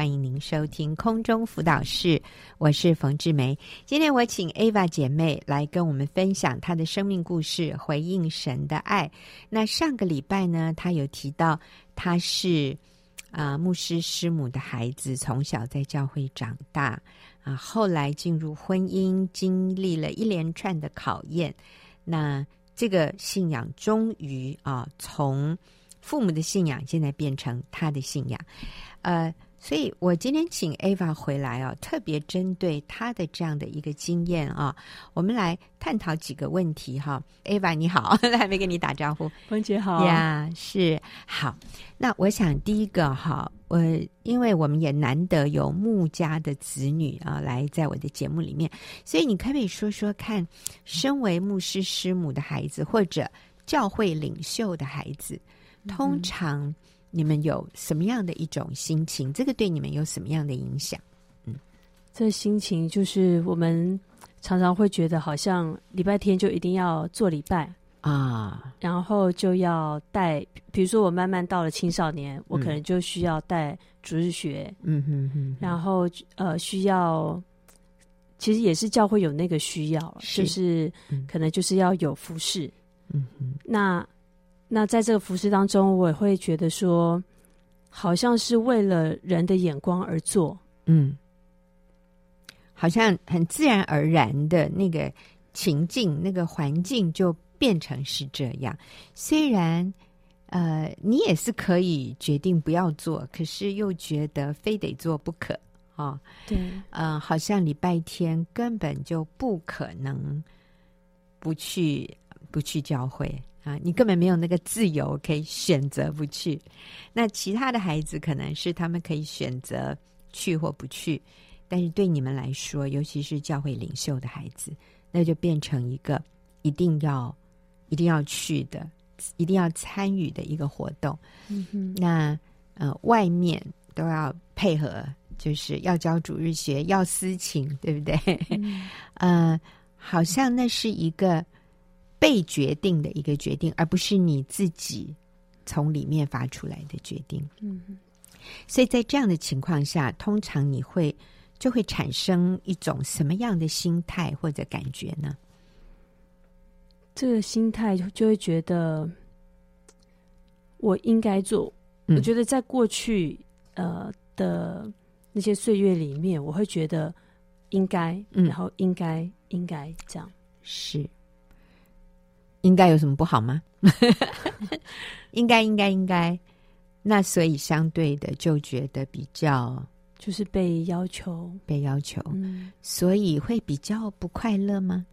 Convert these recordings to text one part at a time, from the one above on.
欢迎您收听空中辅导室，我是冯志梅。今天我请 Ava 姐妹来跟我们分享她的生命故事，回应神的爱。那上个礼拜呢，她有提到她是啊、牧师师母的孩子，从小在教会长大啊，后来进入婚姻，经历了一连串的考验。那这个信仰终于啊从父母的信仰现在变成他的信仰，呃，所以我今天请 Ava 回来啊，特别针对他的这样的一个经验啊，我们来探讨几个问题哈。Ava 你好，还没跟你打招呼，冯姐好呀，yeah, 是好。那我想第一个哈，我因为我们也难得有牧家的子女啊来在我的节目里面，所以你可不可以说说看，身为牧师师母的孩子或者教会领袖的孩子？通常你们有什么样的一种心情？这个对你们有什么样的影响？嗯，这心情就是我们常常会觉得，好像礼拜天就一定要做礼拜啊，然后就要带。比如说，我慢慢到了青少年，我可能就需要带主日学。嗯哼哼。然后呃，需要其实也是教会有那个需要，是就是可能就是要有服侍。嗯哼，那。那在这个服饰当中，我也会觉得说，好像是为了人的眼光而做，嗯，好像很自然而然的那个情境、那个环境就变成是这样。虽然，呃，你也是可以决定不要做，可是又觉得非得做不可啊。哦、对，呃，好像礼拜天根本就不可能不去，不去教会。啊，你根本没有那个自由可以选择不去。那其他的孩子可能是他们可以选择去或不去，但是对你们来说，尤其是教会领袖的孩子，那就变成一个一定要、一定要去的、一定要参与的一个活动。那呃，外面都要配合，就是要教主日学，要私情，对不对？嗯。呃，好像那是一个。被决定的一个决定，而不是你自己从里面发出来的决定。嗯，所以在这样的情况下，通常你会就会产生一种什么样的心态或者感觉呢？这个心态就就会觉得我应该做。嗯，我觉得在过去呃的那些岁月里面，我会觉得应该，然后应该，嗯，应该这样是。应该有什么不好吗？应该应该应该，那所以相对的就觉得比较就是被要求，被要求，嗯，所以会比较不快乐吗？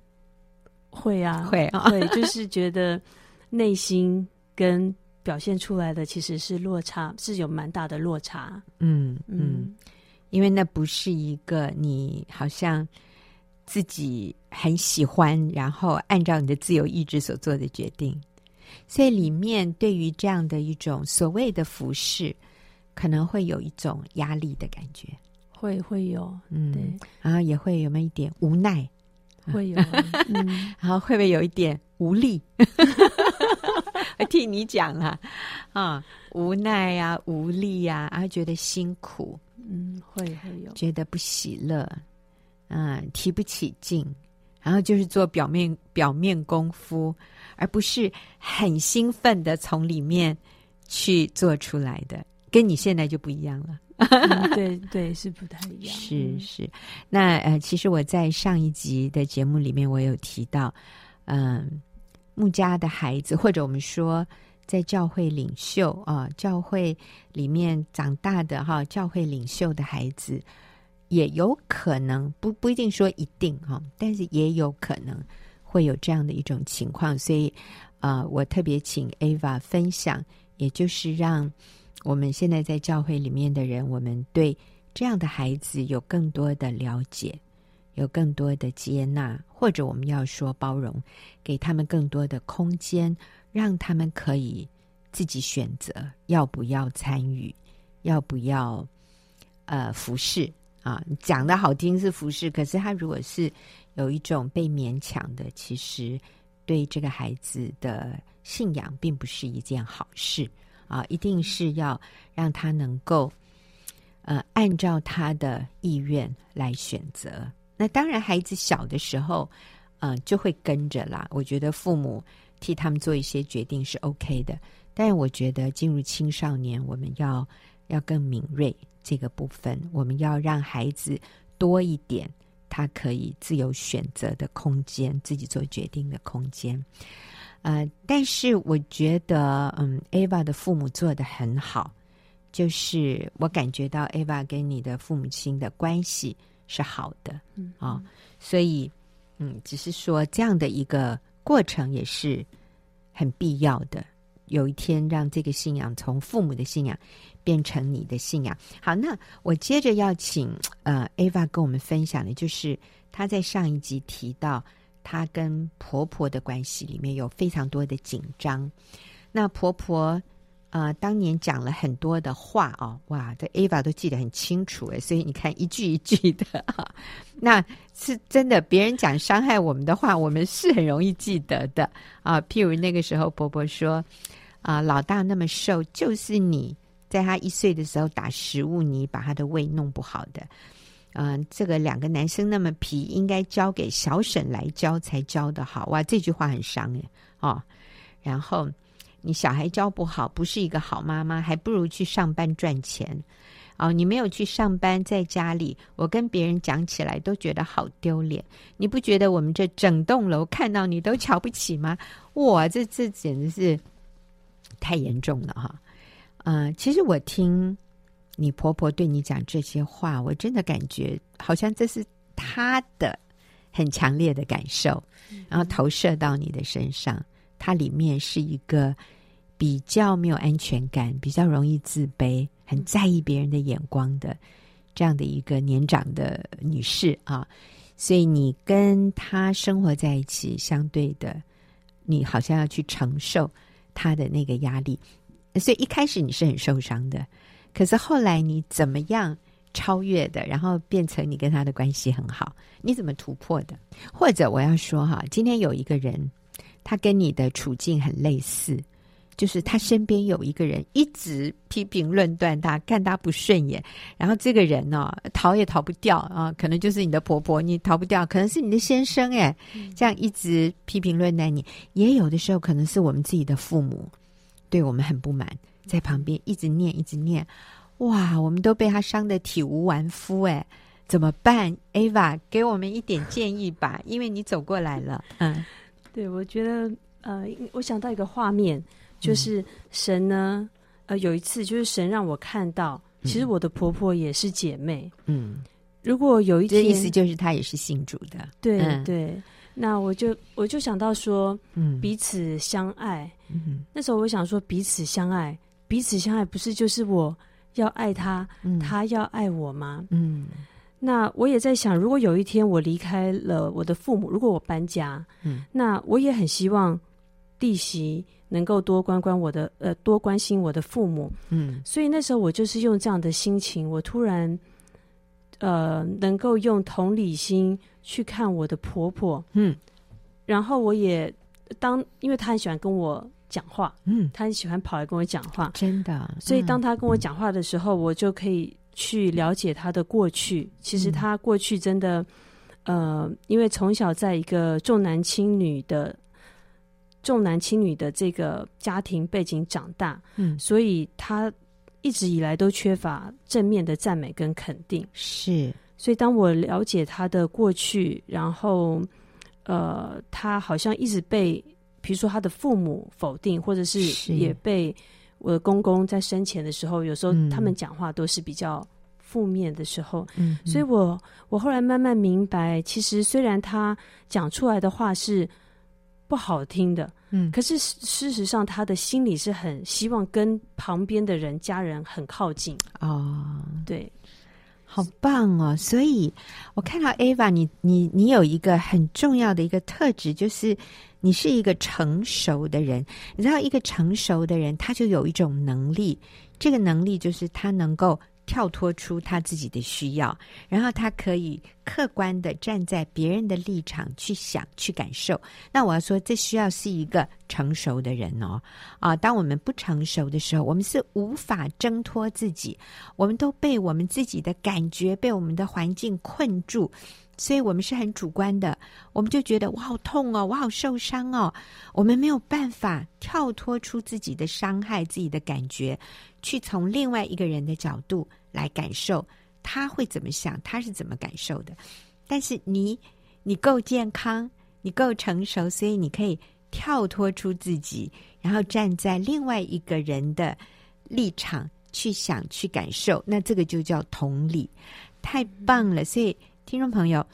会啊，会啊，会，就是觉得内心跟表现出来的其实是落差，是有蛮大的落差。嗯嗯，因为那不是一个你好像。自己很喜欢，然后按照你的自由意志所做的决定，所以里面对于这样的一种所谓的服饰，可能会有一种压力的感觉，会会有，嗯，对，然后也会有没有一点无奈，会有，嗯，然后会不会有一点无力？我替你讲啊，啊，无奈呀、啊，无力呀、啊，觉得辛苦，嗯，会会有，觉得不喜乐。嗯，提不起劲，然后就是做表面表面功夫，而不是很兴奋的从里面去做出来的，跟你现在就不一样了。嗯、对对，是不太一样。是是，那呃，其实我在上一集的节目里面，我有提到，嗯，穆家的孩子，或者我们说在教会领袖啊，教会里面长大的哈，教会领袖的孩子。也有可能不不一定说一定哈，但是也有可能会有这样的一种情况，所以、呃，我特别请 Ava 分享，也就是让我们现在在教会里面的人，我们对这样的孩子有更多的了解，有更多的接纳，或者我们要说包容，给他们更多的空间，让他们可以自己选择要不要参与，要不要呃服侍。啊，讲的好听是服侍，可是他如果是有一种被勉强的，其实对这个孩子的信仰并不是一件好事啊！一定是要让他能够呃，按照他的意愿来选择。那当然，孩子小的时候，嗯、呃，就会跟着啦。我觉得父母替他们做一些决定是 OK 的。但，我觉得进入青少年，我们要要更敏锐这个部分，我们要让孩子多一点他可以自由选择的空间，自己做决定的空间。呃，但是我觉得，嗯，Ava 的父母做的很好。就是我感觉到 Ava 跟你的父母亲的关系是好的，嗯啊、哦，所以嗯，只是说这样的一个过程也是很必要的。有一天让这个信仰从父母的信仰变成你的信仰。好，那我接着要请呃 Ava 跟我们分享的，就是她在上一集提到她跟婆婆的关系里面有非常多的紧张，那婆婆。呃，当年讲了很多的话哦，哇，这 Ava 都记得很清楚诶，所以你看一句一句的啊，那是真的。别人讲伤害我们的话，我们是很容易记得的啊。譬如那个时候，伯伯说啊，老大那么瘦，就是你在他一岁的时候打食物泥，把他的胃弄不好的。嗯、这个两个男生那么皮，应该交给小沈来教才教得好。哇，这句话很伤诶。哦，然后。你小孩教不好，不是一个好妈妈，还不如去上班赚钱。哦，你没有去上班，在家里，我跟别人讲起来都觉得好丢脸。你不觉得我们这整栋楼看到你都瞧不起吗？哇，这这简直是太严重了哈！嗯、呃，其实我听你婆婆对你讲这些话，我真的感觉好像这是她的很强烈的感受，然后投射到你的身上。她里面是一个。比较没有安全感，比较容易自卑，很在意别人的眼光的这样的一个年长的女士啊，所以你跟她生活在一起，相对的，你好像要去承受她的那个压力，所以一开始你是很受伤的，可是后来你怎么样超越的，然后变成你跟她的关系很好，你怎么突破的？或者我要说哈，今天有一个人，他跟你的处境很类似。就是他身边有一个人一直批评论断他，看他不顺眼，然后这个人呢、哦、逃也逃不掉啊，可能就是你的婆婆，你逃不掉，可能是你的先生哎，这样一直批评论断你，也有的时候可能是我们自己的父母对我们很不满，在旁边一直念一直念，哇，我们都被他伤得体无完肤哎，怎么办？Ava 给我们一点建议吧，因为你走过来了，嗯，对，我觉得呃，我想到一个画面。就是神呢，呃，有一次就是神让我看到，其实我的婆婆也是姐妹。嗯，如果有一天，这意思就是她也是信主的。对、嗯、对，那我就我就想到说，嗯，彼此相爱。嗯，那时候我想说，彼此相爱，彼此相爱，不是就是我要爱他，嗯、他要爱我吗？嗯，那我也在想，如果有一天我离开了我的父母，如果我搬家，嗯，那我也很希望弟媳。能够多关关我的，呃，多关心我的父母，嗯，所以那时候我就是用这样的心情，我突然，呃，能够用同理心去看我的婆婆，嗯，然后我也当，因为她很喜欢跟我讲话，嗯，她很喜欢跑来跟我讲话，真的，嗯，所以当她跟我讲话的时候，我就可以去了解他的过去。其实他过去真的，呃，因为从小在一个重男轻女的。重男轻女的这个家庭背景长大，嗯，所以他一直以来都缺乏正面的赞美跟肯定。是，所以当我了解他的过去，然后，呃，他好像一直被，比如说他的父母否定，或者是也被我的公公在生前的时候，有时候他们讲话都是比较负面的时候。嗯，所以我我后来慢慢明白，其实虽然他讲出来的话是不好听的。嗯，可是事实上，他的心里是很希望跟旁边的人、家人很靠近哦。对，好棒哦！所以我看到 Ava，你你你有一个很重要的一个特质，就是你是一个成熟的人。你知道，一个成熟的人，他就有一种能力，这个能力就是他能够。跳脱出他自己的需要，然后他可以客观的站在别人的立场去想、去感受。那我要说，这需要是一个成熟的人哦。啊，当我们不成熟的时候，我们是无法挣脱自己，我们都被我们自己的感觉、被我们的环境困住，所以我们是很主观的。我们就觉得我好痛哦，我好受伤哦，我们没有办法跳脱出自己的伤害、自己的感觉，去从另外一个人的角度来感受他会怎么想，他是怎么感受的。但是你，你够健康，你够成熟，所以你可以跳脱出自己，然后站在另外一个人的立场去想、去感受。那这个就叫同理，太棒了！所以，听众朋友，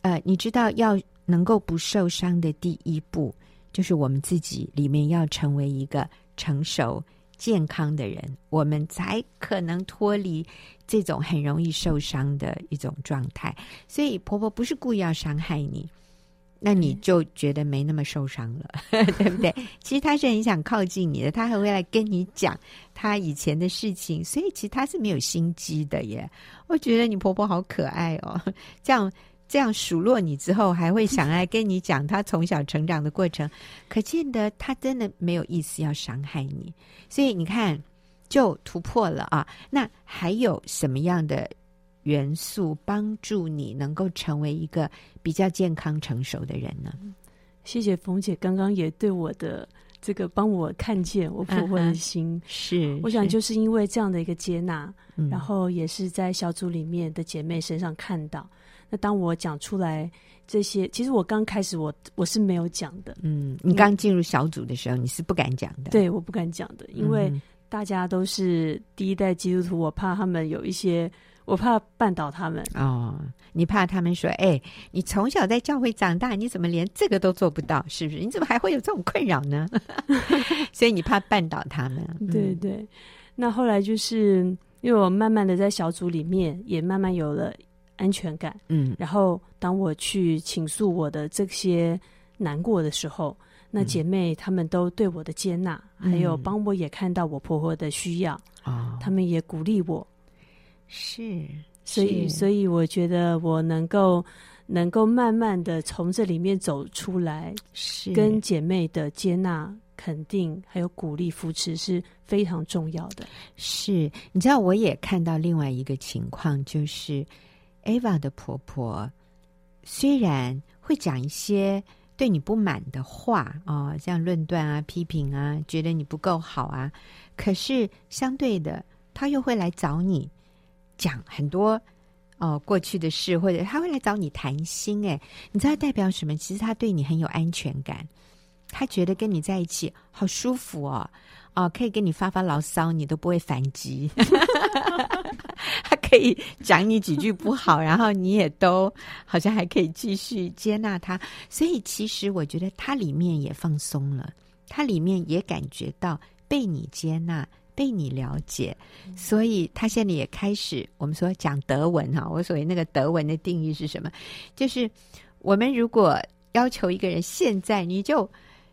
呃，你知道要能够不受伤的第一步，就是我们自己里面要成为一个成熟。健康的人，我们才可能脱离这种很容易受伤的一种状态。所以婆婆不是故意要伤害你，那你就觉得没那么受伤了，对不对？其实他是很想靠近你的，他还会来跟你讲他以前的事情，所以其实他是没有心机的耶。我觉得你婆婆好可爱哦，这样。这样数落你之后，还会想来跟你讲他从小成长的过程，可见得他真的没有意思要伤害你。所以你看，就突破了啊。那还有什么样的元素帮助你能够成为一个比较健康成熟的人呢？谢谢冯姐，刚刚也对我的这个帮我看见我婆婆的心，嗯、是我想就是因为这样的一个接纳，嗯、然后也是在小组里面的姐妹身上看到。那当我讲出来这些，其实我刚开始我我是没有讲的。嗯，你刚进入小组的时候，你是不敢讲的。对，我不敢讲的，因为大家都是第一代基督徒，我怕他们有一些，我怕绊倒他们。哦，你怕他们说，哎，你从小在教会长大，你怎么连这个都做不到？是不是？你怎么还会有这种困扰呢？所以你怕绊倒他们。嗯、对对。那后来就是因为我慢慢的在小组里面，也慢慢有了。安全感，嗯，然后当我去倾诉我的这些难过的时候，那姐妹她们都对我的接纳，嗯、还有帮我也看到我婆婆的需要，啊、哦，她们也鼓励我，是，所以，所以我觉得我能够能够慢慢的从这里面走出来，是跟姐妹的接纳、肯定还有鼓励、扶持是非常重要的。是，你知道，我也看到另外一个情况，就是。Eva 的婆婆虽然会讲一些对你不满的话啊、哦，像论断啊、批评啊，觉得你不够好啊，可是相对的，她又会来找你讲很多哦过去的事，或者他会来找你谈心。哎，你知道代表什么？其实他对你很有安全感，他觉得跟你在一起好舒服哦，哦，可以跟你发发牢骚，你都不会反击。他可以讲你几句不好，然后你也都好像还可以继续接纳他，所以其实我觉得他里面也放松了，他里面也感觉到被你接纳、被你了解，所以他现在也开始我们说讲德文哈。我所谓那个德文的定义是什么？就是我们如果要求一个人现在你就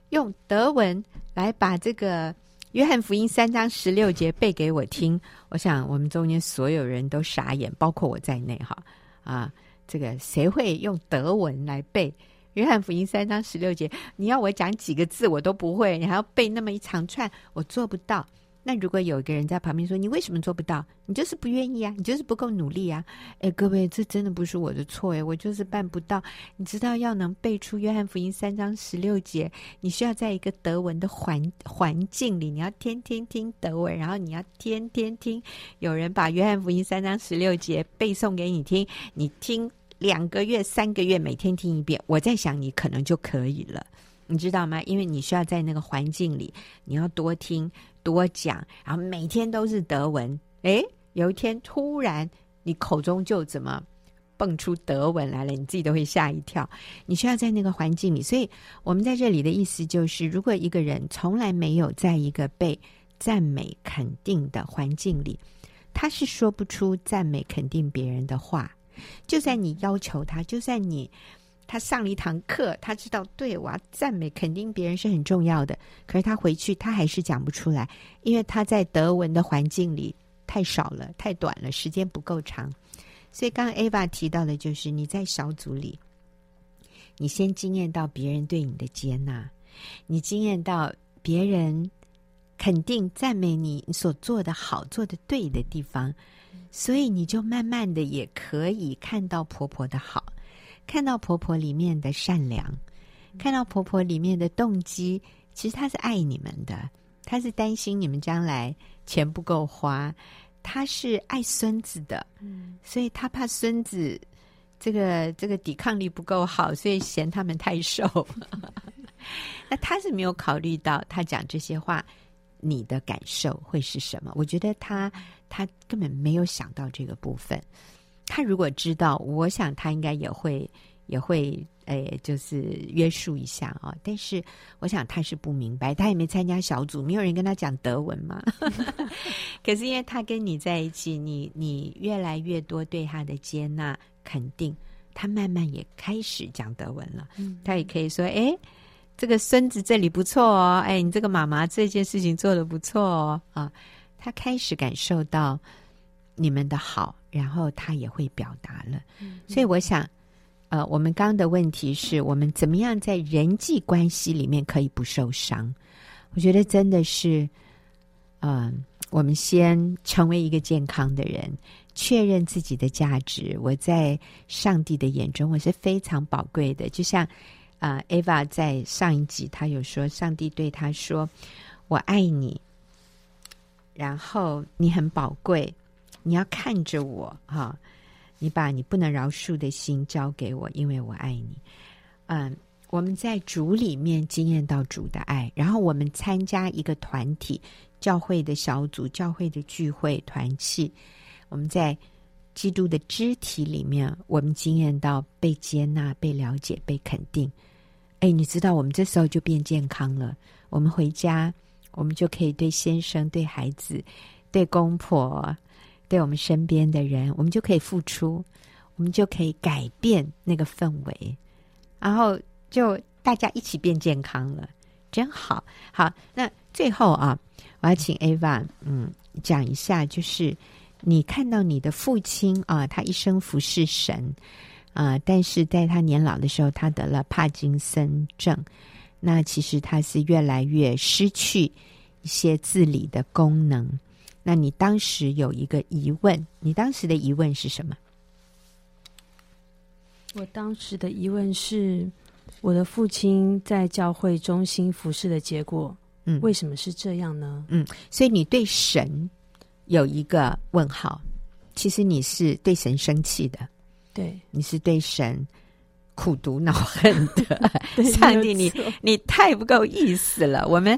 用德文来把这个。约翰福音三章十六节背给我听，我想我们中间所有人都傻眼，包括我在内哈啊！这个谁会用德文来背约翰福音三章十六节？你要我讲几个字我都不会，你还要背那么一长串，我做不到。那如果有一个人在旁边说：“你为什么做不到？你就是不愿意啊，你就是不够努力啊！”哎，各位，这真的不是我的错哎，我就是办不到。你知道，要能背出约翰福音三章十六节，你需要在一个德文的环环境里，你要天天听德文，然后你要天天听有人把约翰福音三章十六节背诵给你听，你听两个月、三个月，每天听一遍，我在想你可能就可以了。你知道吗？因为你需要在那个环境里，你要多听多讲，然后每天都是德文。诶，有一天突然你口中就怎么蹦出德文来了，你自己都会吓一跳。你需要在那个环境里，所以我们在这里的意思就是，如果一个人从来没有在一个被赞美肯定的环境里，他是说不出赞美肯定别人的话。就算你要求他，就算你。他上了一堂课，他知道对，我要赞美肯定别人是很重要的。可是他回去，他还是讲不出来，因为他在德文的环境里太少了，太短了，时间不够长。所以刚刚 Eva 提到的就是你在小组里，你先经验到别人对你的接纳，你经验到别人肯定赞美你所做的好、做的对的地方，所以你就慢慢的也可以看到婆婆的好，看到婆婆里面的善良，看到婆婆里面的动机，其实她是爱你们的，她是担心你们将来钱不够花，她是爱孙子的，所以她怕孙子。这个这个抵抗力不够好，所以嫌他们太瘦。那她是没有考虑到，她讲这些话，你的感受会是什么？我觉得他他根本没有想到这个部分。他如果知道，我想他应该也会也会诶，就是约束一下啊、哦。但是我想他是不明白，他也没参加小组，没有人跟他讲德文嘛。可是因为他跟你在一起，你你越来越多对他的接纳。肯定，他慢慢也开始讲德文了。嗯，他也可以说：“哎，这个孙子这里不错哦，哎，你这个妈妈这件事情做得不错哦。”啊，他开始感受到你们的好，然后他也会表达了。嗯，所以我想，呃，我们刚刚的问题是我们怎么样在人际关系里面可以不受伤？我觉得真的是，嗯，呃，我们先成为一个健康的人。确认自己的价值，我在上帝的眼中我是非常宝贵的。就像啊，Eva 在上一集他有说，上帝对他说：“我爱你，然后你很宝贵，你要看着我哈，你把你不能饶恕的心交给我，因为我爱你。”嗯，我们在主里面经验到主的爱，然后我们参加一个团体、教会的小组、教会的聚会团契。我们在基督的肢体里面，我们经验到被接纳、被了解、被肯定。哎，你知道，我们这时候就变健康了。我们回家，我们就可以对先生、对孩子、对公婆、对我们身边的人，我们就可以付出，我们就可以改变那个氛围，然后就大家一起变健康了，真好。好，那最后啊，我要请 Ava 嗯讲一下，就是。你看到你的父亲啊，他一生服侍神啊，但是在他年老的时候，他得了帕金森症。那其实他是越来越失去一些自理的功能。那你当时有一个疑问，你当时的疑问是什么？我当时的疑问是，我的父亲在教会中心服侍的结果，嗯，为什么是这样呢？嗯，所以你对神。有一个问号，其实你是对神生气的，对，你是对神苦读恼恨的。上帝你，你你太不够意思了！我们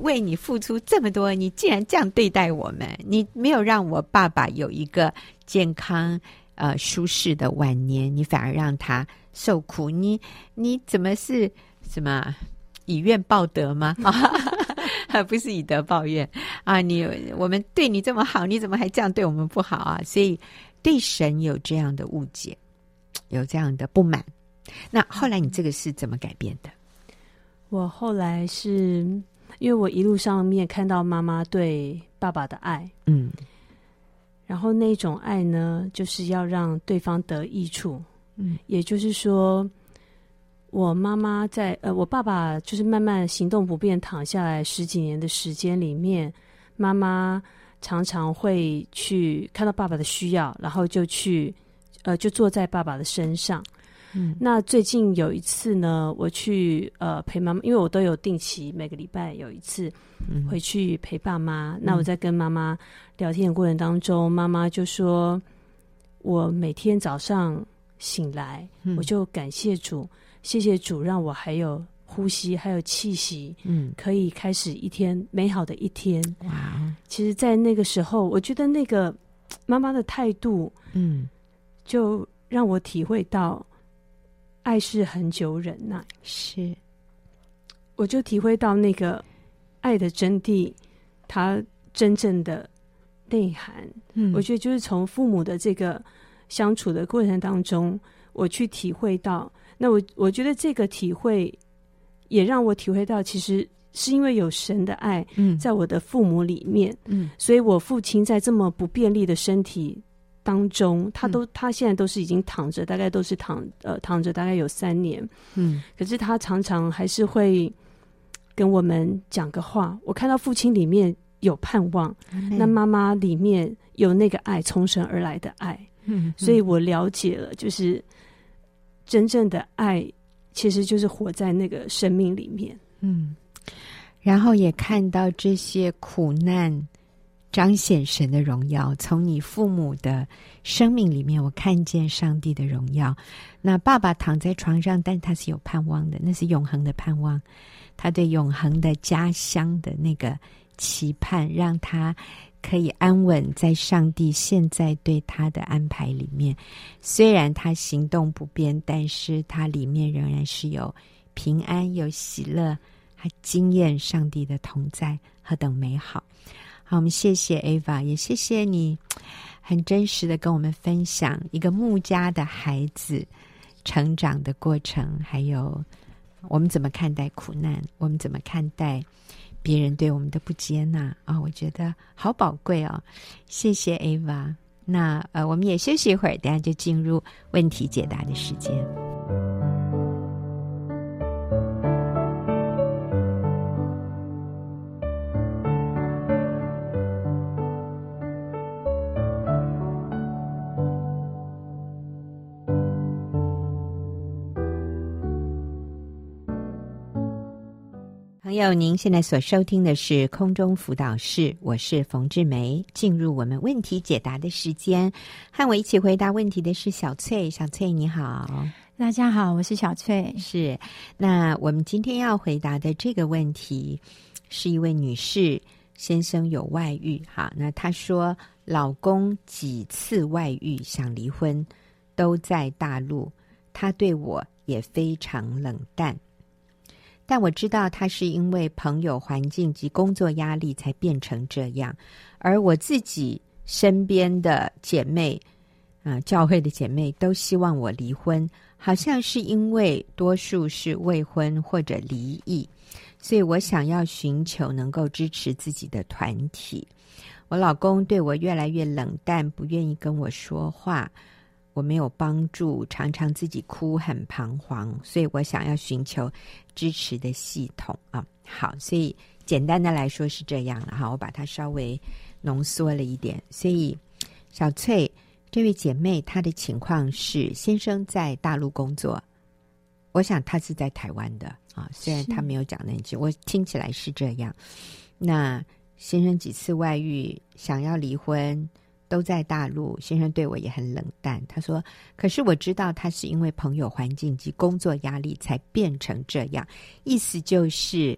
为你付出这么多，你竟然这样对待我们，你没有让我爸爸有一个健康、呃舒适的晚年，你反而让他受苦。你你怎么是什么以怨报德吗？啊，不是以德报怨啊！你我们对你这么好，你怎么还这样对我们不好啊？所以对神有这样的误解，有这样的不满。那后来你这个是怎么改变的？我后来是因为我一路上面看到妈妈对爸爸的爱，嗯，然后那种爱呢，就是要让对方得益处，嗯，也就是说。我妈妈在呃，我爸爸就是慢慢行动不便躺下来十几年的时间里面，妈妈常常会去看到爸爸的需要，然后就去呃，就坐在爸爸的身上。嗯，那最近有一次呢，我去呃陪妈妈，因为我都有定期每个礼拜有一次回去陪爸妈。嗯，那我在跟妈妈聊天的过程当中，妈妈就说：“我每天早上醒来，我就感谢主。”谢谢主，让我还有呼吸，还有气息，嗯，可以开始一天美好的一天。哇！其实，在那个时候，我觉得那个妈妈的态度，嗯，就让我体会到爱是恒久忍耐。是，我就体会到那个爱的真谛，它真正的内涵。嗯，我觉得就是从父母的这个相处的过程当中，我去体会到。那我我觉得这个体会，也让我体会到，其实是因为有神的爱，在我的父母里面，嗯，所以我父亲在这么不便利的身体当中，他都他现在都是已经躺着，大概都是躺呃躺着大概有三年，嗯，可是他常常还是会跟我们讲个话。我看到父亲里面有盼望，嗯、那妈妈里面有那个爱，从神而来的爱。嗯，所以我了解了，就是真正的爱，其实就是活在那个生命里面。嗯，然后也看到这些苦难。彰显神的荣耀，从你父母的生命里面，我看见上帝的荣耀。那爸爸躺在床上，但他是有盼望的，那是永恒的盼望。他对永恒的家乡的那个期盼，让他可以安稳在上帝现在对他的安排里面。虽然他行动不便，但是他里面仍然是有平安、有喜乐，还经验上帝的同在，何等美好！好，我们谢谢 Ava，也谢谢你很真实的跟我们分享一个牧家的孩子成长的过程，还有我们怎么看待苦难，我们怎么看待别人对我们的不接纳啊、我觉得好宝贵哦，谢谢 Ava。那呃，我们也休息一会儿，等下就进入问题解答的时间。有您现在所收听的是空中辅导室，我是冯志梅。进入我们问题解答的时间，和我一起回答问题的是小翠。小翠你好，大家好，我是小翠。是，那我们今天要回答的这个问题，是一位女士，先生有外遇。哈，那她说老公几次外遇，想离婚，都在大陆，他对我也非常冷淡。但我知道他是因为朋友环境及工作压力才变成这样，而我自己身边的姐妹，啊、教会的姐妹都希望我离婚，好像是因为多数是未婚或者离异，所以我想要寻求能够支持自己的团体。我老公对我越来越冷淡，不愿意跟我说话。我没有帮助，常常自己哭，很彷徨，所以我想要寻求支持的系统啊。好，所以简单的来说是这样了哈，我把它稍微浓缩了一点。所以小翠这位姐妹，她的情况是先生在大陆工作，我想她是在台湾的啊，虽然她没有讲那句，我听起来是这样。那先生几次外遇，想要离婚。都在大陆，先生对我也很冷淡。他说：“可是我知道他是因为朋友环境及工作压力才变成这样。意思就是，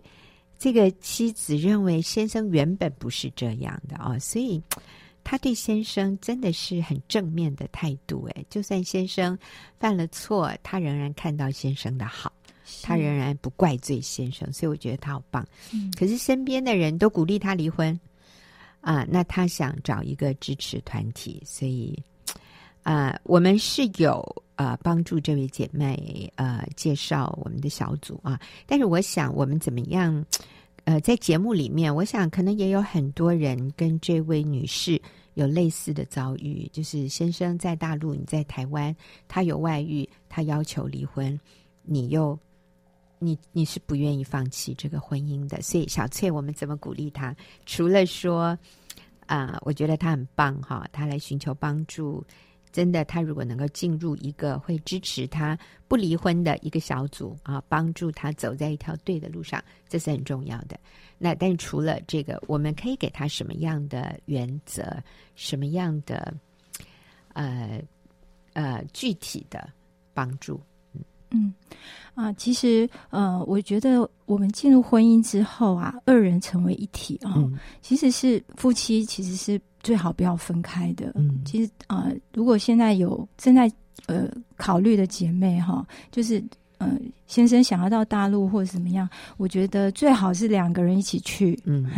这个妻子认为先生原本不是这样的啊、哦，所以他对先生真的是很正面的态度。诶，就算先生犯了错，他仍然看到先生的好，他仍然不怪罪先生。所以我觉得他好棒。嗯、可是身边的人都鼓励他离婚。”啊，那他想找一个支持团体，所以，啊，我们是有呃帮助这位姐妹呃介绍我们的小组啊，但是我想我们怎么样呃在节目里面，我想可能也有很多人跟这位女士有类似的遭遇，就是先生在大陆，你在台湾，他有外遇，他要求离婚，你又。你你是不愿意放弃这个婚姻的，所以小翠，我们怎么鼓励她？除了说，啊、我觉得她很棒哈，她来寻求帮助，真的，她如果能够进入一个会支持她不离婚的一个小组啊，帮助她走在一条对的路上，这是很重要的。那但除了这个，我们可以给她什么样的原则？什么样的呃呃具体的帮助？嗯啊，其实呃，我觉得我们进入婚姻之后啊，二人成为一体啊，嗯、其实是夫妻，其实是最好不要分开的。嗯，其实啊、呃，如果现在有正在呃考虑的姐妹哈，就是。嗯、呃，先生想要到大陆或者怎么样，我觉得最好是两个人一起去。嗯，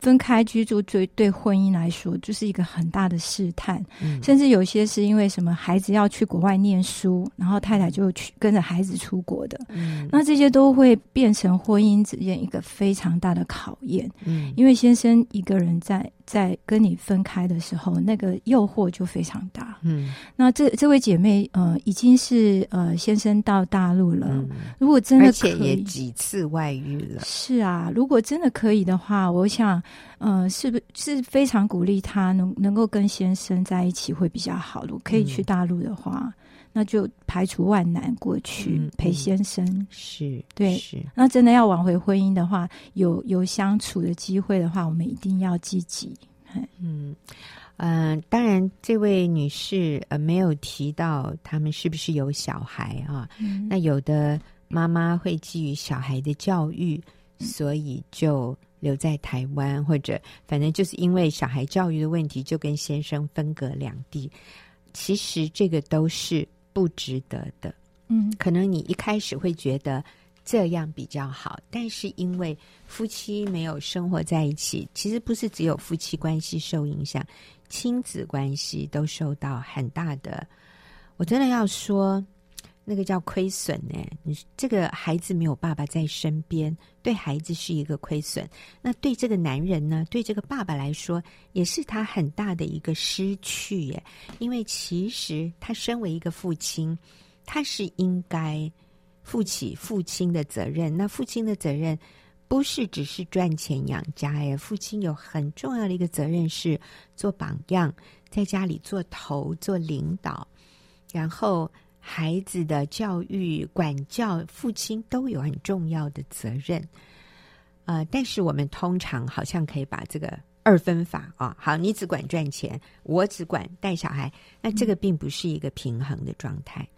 分开居住对对婚姻来说就是一个很大的试探。嗯，甚至有些是因为什么孩子要去国外念书，然后太太就去跟着孩子出国的。嗯，那这些都会变成婚姻之间一个非常大的考验。嗯，因为先生一个人在。在跟你分开的时候，那个诱惑就非常大。嗯，那这这位姐妹呃已经是呃先生到大陆了，嗯、如果真的可以，而且也几次外遇了。是啊，如果真的可以的话，我想，呃，是不是非常鼓励他能能够跟先生在一起会比较好。如果可以去大陆的话，嗯、那就排除万难过去、嗯、陪先生。是，对，是。那真的要挽回婚姻的话，有有相处的机会的话，我们一定要积极。嗯。嗯、呃，当然，这位女士呃没有提到他们是不是有小孩啊？嗯、那有的妈妈会基于小孩的教育，所以就留在台湾，或者反正就是因为小孩教育的问题，就跟先生分隔两地。其实这个都是不值得的。嗯，可能你一开始会觉得。这样比较好，但是因为夫妻没有生活在一起，其实不是只有夫妻关系受影响，亲子关系都受到很大的。我真的要说，那个叫亏损呢。你这个孩子没有爸爸在身边，对孩子是一个亏损。那对这个男人呢？对这个爸爸来说，也是他很大的一个失去耶。因为其实他身为一个父亲，他是应该。负起父亲的责任，那父亲的责任不是只是赚钱养家呀。父亲有很重要的一个责任是做榜样，在家里做头、做领导，然后孩子的教育、管教，父亲都有很重要的责任。呃，但是我们通常好像可以把这个二分法啊，好，你只管赚钱，我只管带小孩，那这个并不是一个平衡的状态，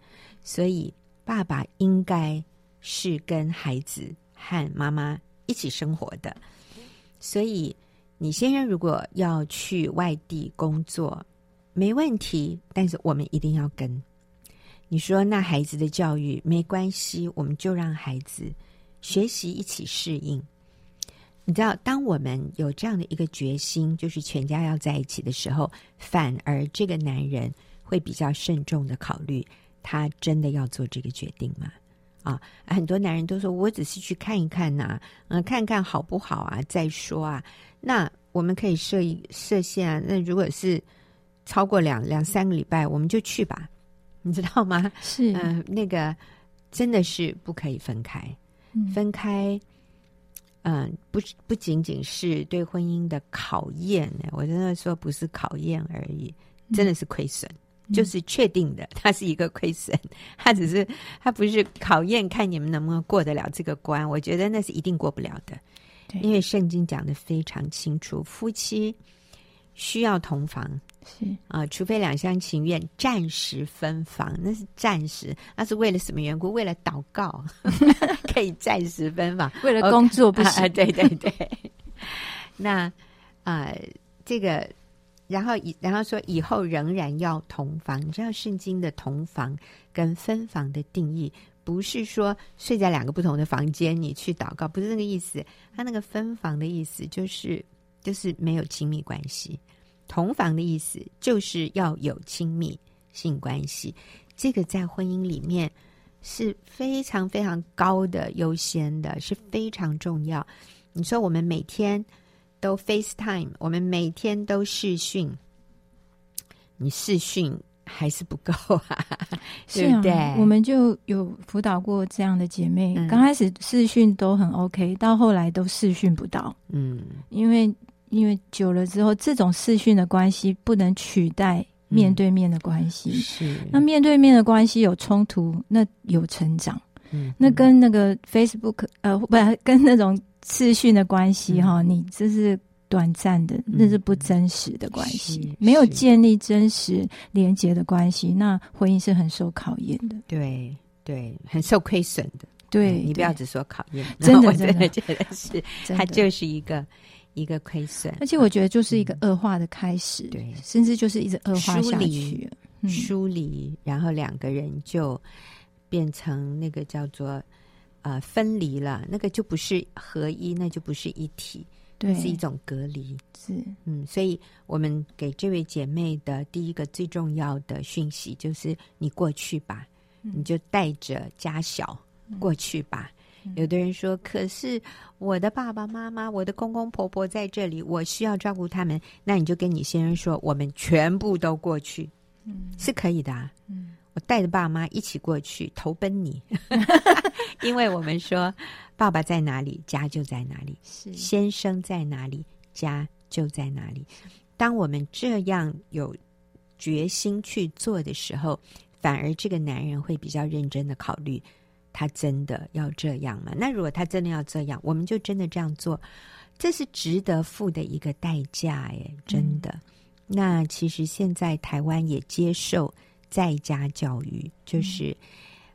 所以。爸爸应该是跟孩子和妈妈一起生活的，所以你先生如果要去外地工作，没问题，但是我们一定要跟。你说那孩子的教育没关系，我们就让孩子学习一起适应。你知道，当我们有这样的一个决心，就是全家要在一起的时候，反而这个男人会比较慎重的考虑。他真的要做这个决定吗？啊，很多男人都说，我只是去看一看呐、嗯、看看好不好啊，再说啊。那我们可以设一设限啊。那如果是超过两两三个礼拜，我们就去吧，你知道吗？是，嗯、呃，那个真的是不可以分开，嗯、分开，嗯、呃，不不仅仅是对婚姻的考验呢，我真的说不是考验而已，真的是亏损。嗯就是确定的，它是一个亏损，它只是它不是考验，看你们能不能过得了这个关。我觉得那是一定过不了的，对因为圣经讲的非常清楚，夫妻需要同房，是啊，除非两厢情愿，暂时分房，那是暂时，那是为了什么缘故？为了祷告 可以暂时分房，为了工作不行，啊、对对对。那啊、呃，这个。然后以然后说以后仍然要同房，你知道圣经的同房跟分房的定义，不是说睡在两个不同的房间，你去祷告，不是那个意思。他那个分房的意思就是就是没有亲密关系，同房的意思就是要有亲密性关系。这个在婚姻里面是非常非常高的优先的，是非常重要。你说我们每天。都 FaceTime，我们每天都视讯，你视讯还是不够啊，是啊对不对？我们就有辅导过这样的姐妹，嗯、刚开始视讯都很 OK，到后来都视讯不到，嗯，因为因为久了之后，这种视讯的关系不能取代面对面的关系，嗯、是。那面对面的关系有冲突，那有成长，嗯，那跟那个 Facebook 呃，不，跟那种。视讯的关系哈，嗯、你这是短暂的，嗯、那是不真实的关系，没有建立真实连接的关系，那婚姻是很受考验的。对对，很受亏损的。对，你不要只说考验，真的真的觉得是，它就是一个一个亏损。而且我觉得就是一个恶化的开始，对、嗯，甚至就是一直恶化下去，疏离，然后两个人就变成那个叫做。呃，分离了，那个就不是合一，那就不是一体，对，是一种隔离。是，嗯，所以我们给这位姐妹的第一个最重要的讯息就是：你过去吧，嗯、你就带着家小过去吧。嗯、有的人说：“可是我的爸爸妈妈、我的公公婆婆在这里，我需要照顾他们。”那你就跟你先生说：“我们全部都过去。”嗯，是可以的、啊。嗯。我带着爸妈一起过去投奔你，因为我们说爸爸在哪里，家就在哪里；是先生在哪里，家就在哪里。当我们这样有决心去做的时候，反而这个男人会比较认真的考虑，他真的要这样吗？那如果他真的要这样，我们就真的这样做，这是值得付的一个代价，耶，真的。嗯、那其实现在台湾也接受在家教育，就是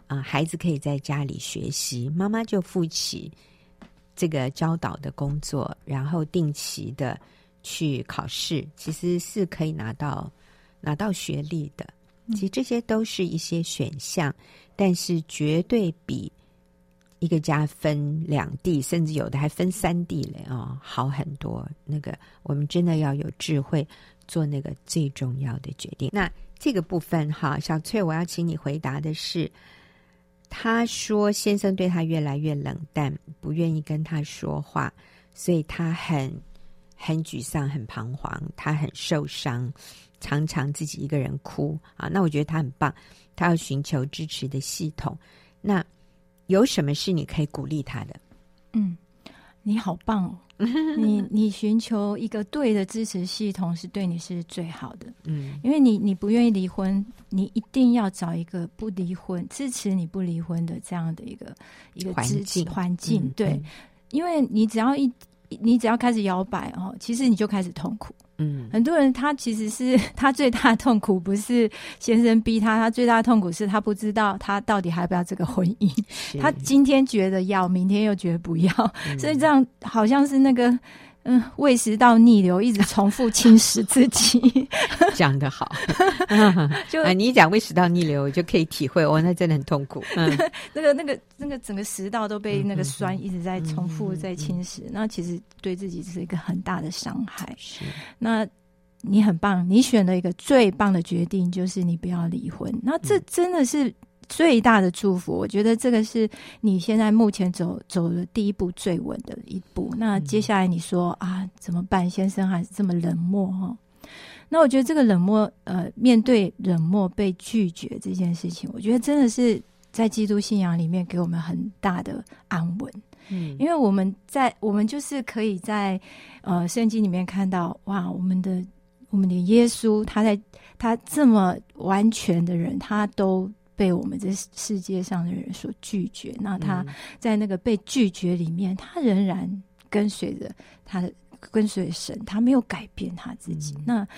啊、嗯呃，孩子可以在家里学习，妈妈就负起这个教导的工作，然后定期的去考试，其实是可以拿到拿到学历的。其实这些都是一些选项，但是绝对比一个家分两地，甚至有的还分三地嘞、哦，好很多。那个我们真的要有智慧做那个最重要的决定。那这个部分哈，小翠，我要请你回答的是，他说先生对他越来越冷淡，不愿意跟他说话，所以他很很沮丧，很彷徨，他很受伤。常常自己一个人哭啊，那我觉得他很棒，他要寻求支持的系统。那有什么是你可以鼓励他的？嗯，你好棒哦！你你寻求一个对的支持系统是对你是最好的。嗯，因为你你不愿意离婚，你一定要找一个不离婚、支持你不离婚的这样的一个一个环境环境。对，嗯，因为你只要一你只要开始摇摆哦，其实你就开始痛苦。嗯，很多人他其实是 他最大的痛苦不是先生逼他，他最大的痛苦是他不知道他到底还要不要这个婚姻。他今天觉得要，明天又觉得不要，嗯、所以这样好像是那个。嗯，胃食道逆流一直重复侵蚀自己，讲得好。就啊，你一讲胃食道逆流，我就可以体会，哦，那真的很痛苦。嗯，那个、那个、那个整个食道都被那个酸一直在重复在侵蚀，嗯嗯嗯、那其实对自己是一个很大的伤害。是，那你很棒，你选了一个最棒的决定，就是你不要离婚。那这真的是。最大的祝福，我觉得这个是你现在目前走走的第一步最稳的一步。那接下来你说啊，怎么办？先生还是这么冷漠哈？那我觉得这个冷漠，呃，面对冷漠被拒绝这件事情，我觉得真的是在基督信仰里面给我们很大的安稳。嗯，因为我们在我们就是可以在呃圣经里面看到，哇，我们的我们的耶稣，他在他这么完全的人，他都。被我们这世界上的人所拒绝，那他在那个被拒绝里面，嗯、他仍然跟随着他的跟随神，他没有改变他自己。嗯、那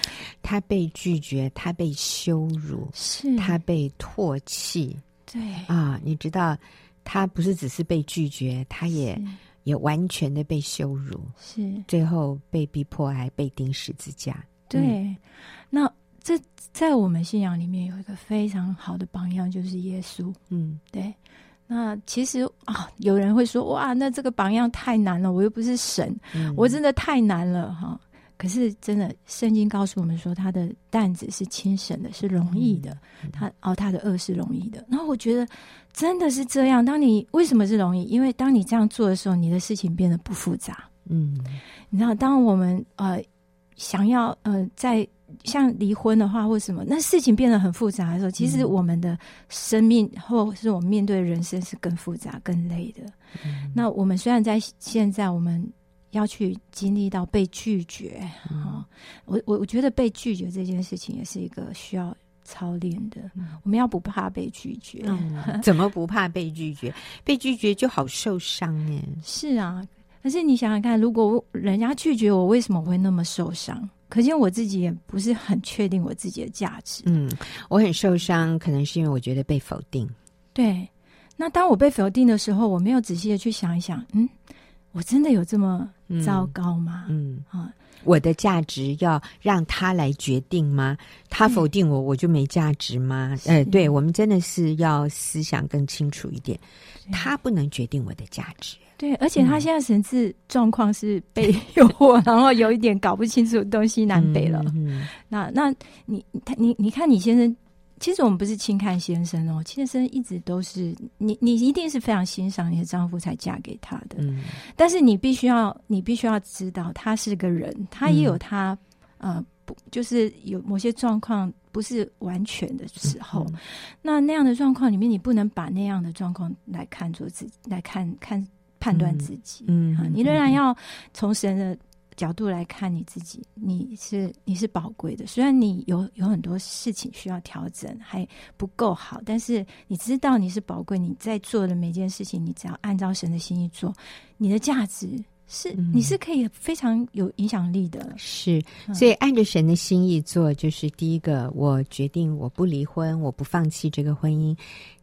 他被拒绝，他被羞辱，是他被唾弃。对啊，你知道，他不是只是被拒绝，他也也完全的被羞辱，是最后被逼迫，还被钉十字架。对，嗯、那。这在我们信仰里面有一个非常好的榜样，就是耶稣。嗯，对。那其实啊，有人会说：“哇，那这个榜样太难了，我又不是神，嗯、我真的太难了。”哈，可是真的，圣经告诉我们说，他的担子是轻省的，是容易的。嗯、他哦，他的恶是容易的。然后我觉得真的是这样。当你为什么是容易？因为当你这样做的时候，你的事情变得不复杂。嗯，你知道，当我们呃想要呃在。像离婚的话，或什么，那事情变得很复杂的时候，其实我们的生命或是我们面对的人生是更复杂、更累的。嗯、那我们虽然在现在，我们要去经历到被拒绝啊、嗯哦，我我我觉得被拒绝这件事情也是一个需要操练的。嗯、我们要不怕被拒绝、嗯？怎么不怕被拒绝？被拒绝就好受伤耶。是啊，可是你想想看，如果人家拒绝我，为什么会那么受伤？可见我自己也不是很确定我自己的价值。嗯，我很受伤，可能是因为我觉得被否定。对，那当我被否定的时候，我没有仔细的去想一想，嗯，我真的有这么糟糕吗？嗯啊，嗯，我的价值要让他来决定吗？他否定我，我就没价值吗？呃、嗯，对，我们真的是要思想更清楚一点，他不能决定我的价值。对，而且他现在神智状况是被 诱惑，嗯、然后有一点搞不清楚东西南北了。嗯嗯、那那你他你你看你先生，其实我们不是轻看先生哦，先生一直都是你你一定是非常欣赏你的丈夫才嫁给他的。嗯，但是你必须要你必须要知道，他是个人，他也有他、嗯、呃不就是有某些状况。不是完全的时候。嗯、那那样的状况里面，你不能把那样的状况来看作自己，来看看判断自己。嗯，嗯，你仍然要从神的角度来看你自己，你是你是宝贵的。虽然你有有很多事情需要调整，还不够好，但是你知道你是宝贵。你在做的每件事情，你只要按照神的心意做，你的价值是你是可以非常有影响力的。是，所以按着神的心意做，就是第一个，我决定我不离婚，我不放弃这个婚姻；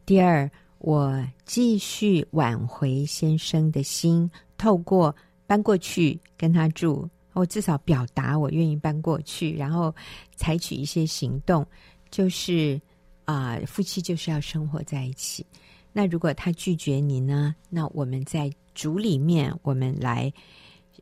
第二，我继续挽回先生的心，透过。搬过去跟他住，我至少表达我愿意搬过去，然后采取一些行动，就是啊、夫妻就是要生活在一起。那如果他拒绝你呢？那我们在主里面，我们来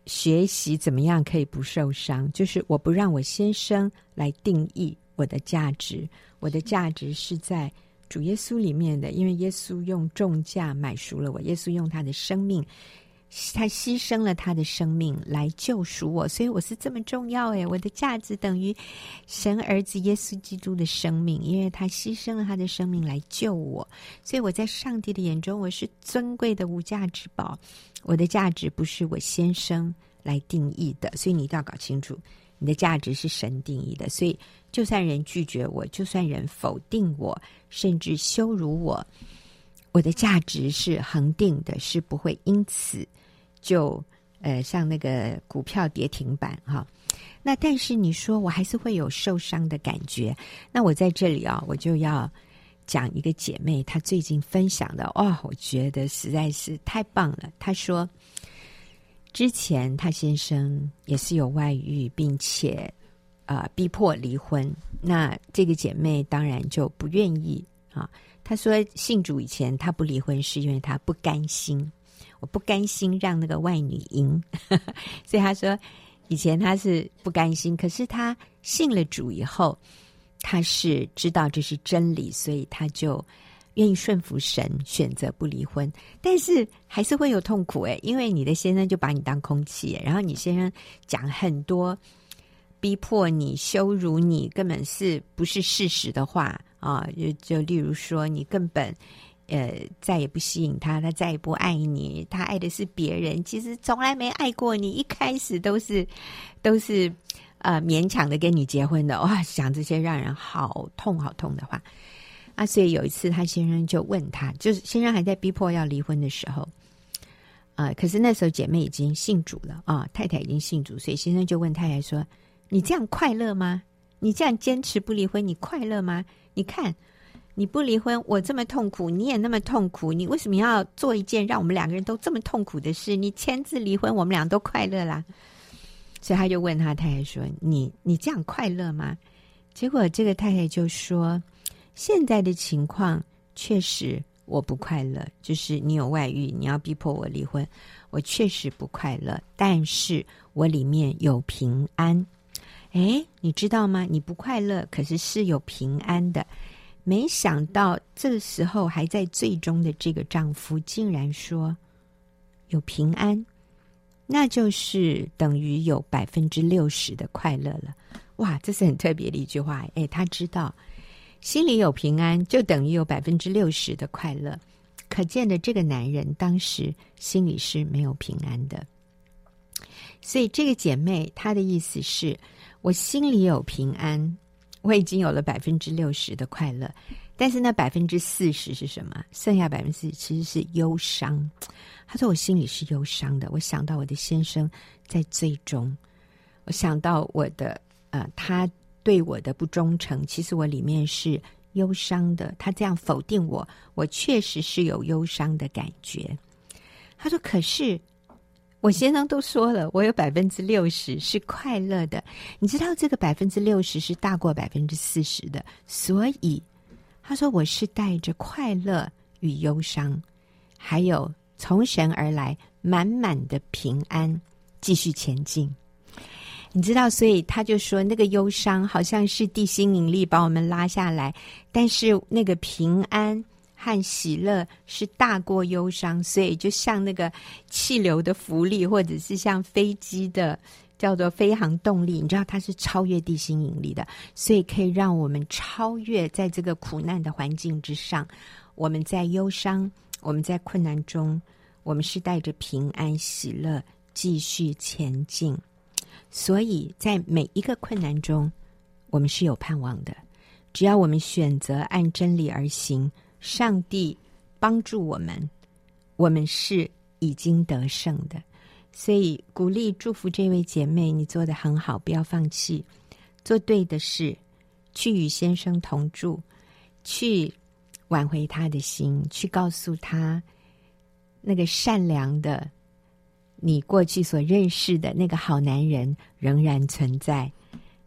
学习怎么样可以不受伤。就是我不让我先生来定义我的价值，我的价值是在主耶稣里面的，因为耶稣用重价买赎了我，耶稣用他的生命。他牺牲了他的生命来救赎我，所以我是这么重要诶，我的价值等于神儿子耶稣基督的生命，因为他牺牲了他的生命来救我，所以我在上帝的眼中我是尊贵的无价之宝。我的价值不是我先生来定义的，所以你一定要搞清楚，你的价值是神定义的。所以就算人拒绝我，就算人否定我，甚至羞辱我，我的价值是恒定的，是不会因此。就呃，像那个股票跌停板哈，那但是你说我还是会有受伤的感觉。那我在这里啊，我就要讲一个姐妹她最近分享的哦，我觉得实在是太棒了。她说，之前她先生也是有外遇，并且、呃、逼迫离婚。那这个姐妹当然就不愿意啊。她说信主以前她不离婚是因为她不甘心。我不甘心让那个外女赢，所以她说以前她是不甘心，可是她信了主以后，她是知道这是真理，所以她就愿意顺服神，选择不离婚。但是还是会有痛苦诶，因为你的先生就把你当空气，然后你先生讲很多逼迫你、羞辱你，根本是不是事实的话啊？就就例如说，你根本。呃，再也不吸引他，他再也不爱你，他爱的是别人，其实从来没爱过你，一开始都是都是呃勉强的跟你结婚的，哇，讲这些让人好痛好痛的话啊！所以有一次，他先生就问他，就是先生还在逼迫要离婚的时候啊、可是那时候姐妹已经信主了啊，太太已经信主，所以先生就问太太说：“你这样快乐吗？你这样坚持不离婚，你快乐吗？你看。”你不离婚，我这么痛苦，你也那么痛苦，你为什么要做一件让我们两个人都这么痛苦的事？你签字离婚，我们俩都快乐啦。所以他就问他太太说：“你你这样快乐吗？”结果这个太太就说：“现在的情况确实我不快乐，就是你有外遇，你要逼迫我离婚，我确实不快乐。但是我里面有平安。诶，你知道吗？你不快乐，可是是有平安的。”没想到这个时候还在最终的这个丈夫，竟然说有平安，那就是等于有百分之六十的快乐了。哇，这是很特别的一句话。诶，他知道心里有平安，就等于有百分之六十的快乐。可见的，这个男人当时心里是没有平安的。所以，这个姐妹她的意思是我心里有平安。我已经有了百分之六十的快乐，但是那百分之四十是什么？剩下百分之四十其实是忧伤。他说：“我心里是忧伤的，我想到我的先生在最终，我想到我的呃，他对我的不忠诚，其实我里面是忧伤的。他这样否定我，我确实是有忧伤的感觉。”他说：“可是。”我先生都说了，我有百分之六十是快乐的。你知道这个百分之六十是大过百分之四十的，所以他说我是带着快乐与忧伤，还有从神而来满满的平安继续前进。你知道，所以他就说那个忧伤好像是地心引力把我们拉下来，但是那个平安。和喜乐是大过忧伤，所以就像那个气流的浮力，或者是像飞机的叫做飞航动力。你知道它是超越地心引力的，所以可以让我们超越在这个苦难的环境之上。我们在忧伤，我们在困难中，我们是带着平安喜乐继续前进。所以在每一个困难中，我们是有盼望的。只要我们选择按真理而行，上帝帮助我们，我们是已经得胜的。所以鼓励祝福这位姐妹，你做得很好，不要放弃，做对的事，去与先生同住，去挽回他的心，去告诉他那个善良的。你过去所认识的那个好男人仍然存在，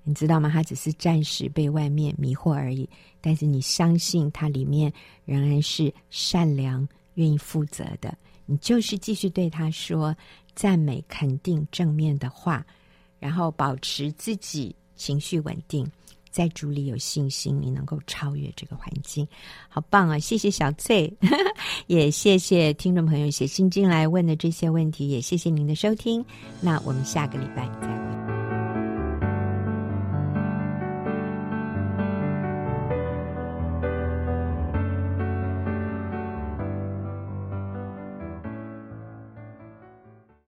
你知道吗？他只是暂时被外面迷惑而已。但是你相信他里面仍然是善良、愿意负责的。你就是继续对他说赞美、肯定、正面的话，然后保持自己情绪稳定。在主里有信心，你能够超越这个环境，好棒啊！谢谢小翠，也谢谢听众朋友写信进来问的这些问题，也谢谢您的收听。那我们下个礼拜再会。